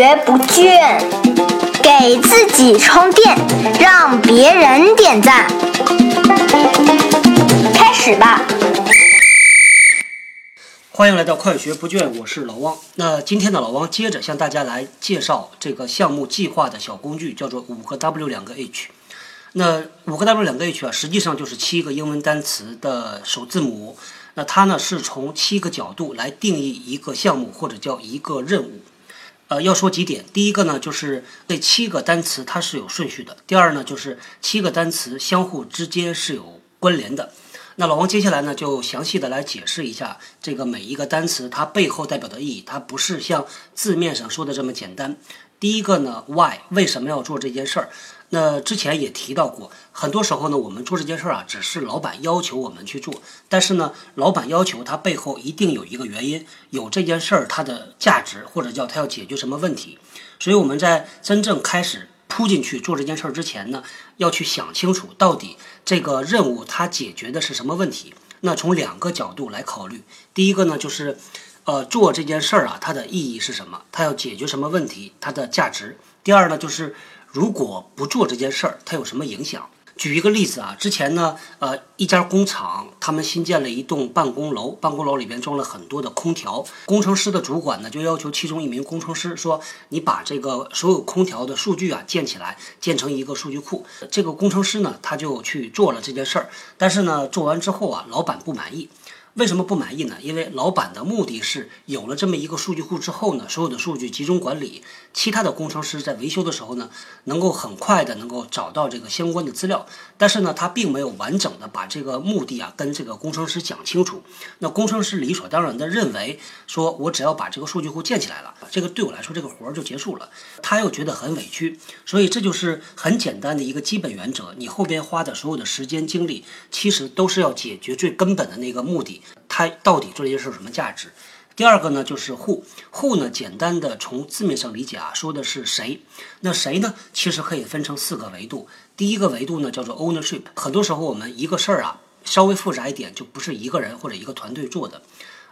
学不倦，给自己充电，让别人点赞。开始吧！欢迎来到快学不倦，我是老汪。那今天呢，老汪接着向大家来介绍这个项目计划的小工具，叫做五个 W 两个 H。那五个 W 两个 H 啊，实际上就是七个英文单词的首字母。那它呢是从七个角度来定义一个项目或者叫一个任务。呃，要说几点，第一个呢就是这七个单词它是有顺序的；第二呢就是七个单词相互之间是有关联的。那老王接下来呢就详细的来解释一下这个每一个单词它背后代表的意义，它不是像字面上说的这么简单。第一个呢，Why 为什么要做这件事儿？那之前也提到过，很多时候呢，我们做这件事儿啊，只是老板要求我们去做，但是呢，老板要求他背后一定有一个原因，有这件事儿它的价值，或者叫它要解决什么问题。所以我们在真正开始扑进去做这件事儿之前呢，要去想清楚，到底这个任务它解决的是什么问题。那从两个角度来考虑，第一个呢，就是，呃，做这件事儿啊，它的意义是什么？它要解决什么问题？它的价值。第二呢，就是。如果不做这件事儿，它有什么影响？举一个例子啊，之前呢，呃，一家工厂他们新建了一栋办公楼，办公楼里边装了很多的空调。工程师的主管呢，就要求其中一名工程师说：“你把这个所有空调的数据啊建起来，建成一个数据库。”这个工程师呢，他就去做了这件事儿。但是呢，做完之后啊，老板不满意。为什么不满意呢？因为老板的目的是有了这么一个数据库之后呢，所有的数据集中管理，其他的工程师在维修的时候呢，能够很快的能够找到这个相关的资料。但是呢，他并没有完整的把这个目的啊跟这个工程师讲清楚。那工程师理所当然的认为，说我只要把这个数据库建起来了，这个对我来说这个活儿就结束了。他又觉得很委屈，所以这就是很简单的一个基本原则：你后边花的所有的时间精力，其实都是要解决最根本的那个目的。它到底做这件事有什么价值？第二个呢，就是 who，who 呢，简单的从字面上理解啊，说的是谁。那谁呢，其实可以分成四个维度。第一个维度呢，叫做 ownership。很多时候我们一个事儿啊，稍微复杂一点，就不是一个人或者一个团队做的，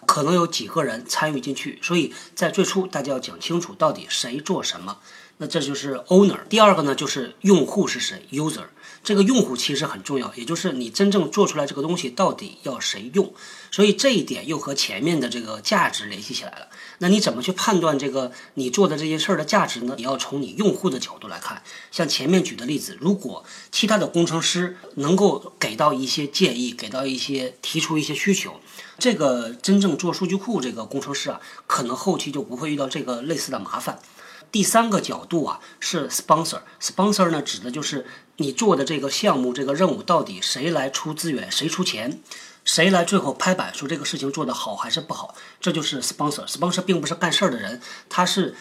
可能有几个人参与进去。所以在最初，大家要讲清楚到底谁做什么。那这就是 owner。第二个呢，就是用户是谁，user。这个用户其实很重要，也就是你真正做出来这个东西到底要谁用。所以这一点又和前面的这个价值联系起来了。那你怎么去判断这个你做的这件事儿的价值呢？你要从你用户的角度来看。像前面举的例子，如果其他的工程师能够给到一些建议，给到一些提出一些需求，这个真正做数据库这个工程师啊，可能后期就不会遇到这个类似的麻烦。第三个角度啊，是 sponsor，sponsor 呢指的就是你做的这个项目、这个任务到底谁来出资源、谁出钱、谁来最后拍板说这个事情做得好还是不好，这就是 sponsor。sponsor 并不是干事儿的人，他是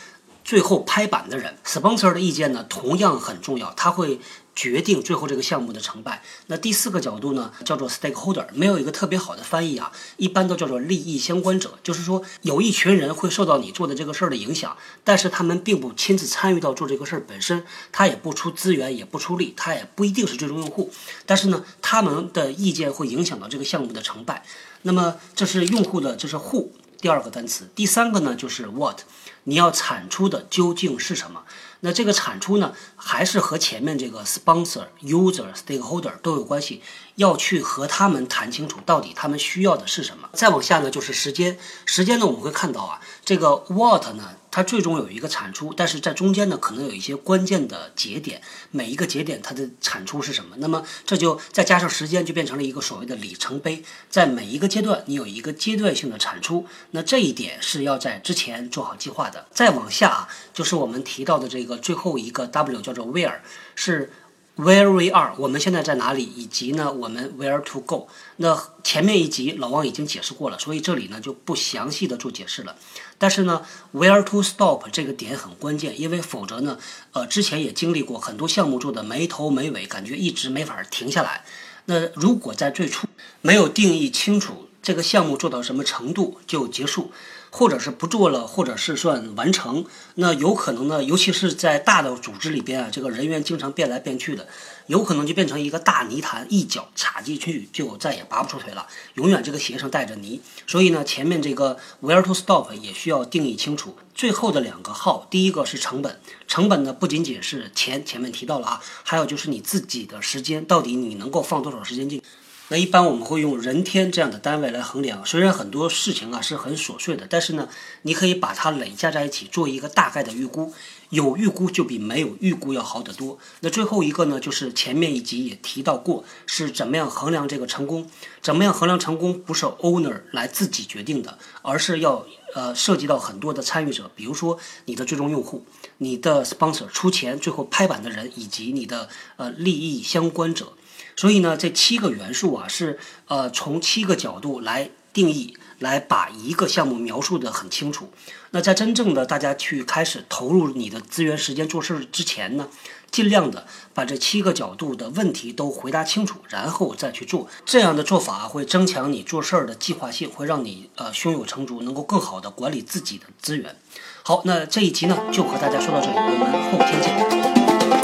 最后拍板的人。sponsor 的意见呢，同样很重要，他会。决定最后这个项目的成败。那第四个角度呢，叫做 stakeholder，没有一个特别好的翻译啊，一般都叫做利益相关者。就是说，有一群人会受到你做的这个事儿的影响，但是他们并不亲自参与到做这个事儿本身，他也不出资源，也不出力，他也不一定是最终用户。但是呢，他们的意见会影响到这个项目的成败。那么这是用户的，这是 who 第二个单词。第三个呢，就是 what，你要产出的究竟是什么？那这个产出呢，还是和前面这个 sponsor、user、stakeholder 都有关系，要去和他们谈清楚，到底他们需要的是什么。再往下呢，就是时间。时间呢，我们会看到啊，这个 what 呢。它最终有一个产出，但是在中间呢，可能有一些关键的节点，每一个节点它的产出是什么？那么这就再加上时间，就变成了一个所谓的里程碑，在每一个阶段，你有一个阶段性的产出，那这一点是要在之前做好计划的。再往下啊，就是我们提到的这个最后一个 W，叫 Where，是。Where we are，我们现在在哪里？以及呢，我们 Where to go？那前面一集老王已经解释过了，所以这里呢就不详细的做解释了。但是呢，Where to stop 这个点很关键，因为否则呢，呃，之前也经历过很多项目做的没头没尾，感觉一直没法停下来。那如果在最初没有定义清楚这个项目做到什么程度就结束，或者是不做了，或者是算完成。那有可能呢，尤其是在大的组织里边啊，这个人员经常变来变去的，有可能就变成一个大泥潭，一脚插进去就再也拔不出腿了，永远这个鞋上带着泥。所以呢，前面这个 where to stop 也需要定义清楚。最后的两个号，第一个是成本，成本呢不仅仅是钱，前面提到了啊，还有就是你自己的时间，到底你能够放多少时间进。那一般我们会用人天这样的单位来衡量。虽然很多事情啊是很琐碎的，但是呢，你可以把它累加在一起，做一个大概的预估。有预估就比没有预估要好得多。那最后一个呢，就是前面一集也提到过，是怎么样衡量这个成功？怎么样衡量成功？不是 owner 来自己决定的，而是要呃涉及到很多的参与者，比如说你的最终用户、你的 sponsor 出钱最后拍板的人，以及你的呃利益相关者。所以呢，这七个元素啊，是呃从七个角度来定义，来把一个项目描述的很清楚。那在真正的大家去开始投入你的资源、时间做事之前呢，尽量的把这七个角度的问题都回答清楚，然后再去做。这样的做法会增强你做事儿的计划性，会让你呃胸有成竹，能够更好的管理自己的资源。好，那这一集呢，就和大家说到这里，我们后天见。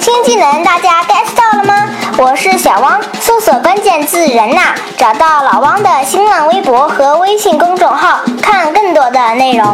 新技能大家 get 到了吗？我是小汪，搜索关键字“人呐”，找到老汪的新浪微博和微信公众号，看更多的内容。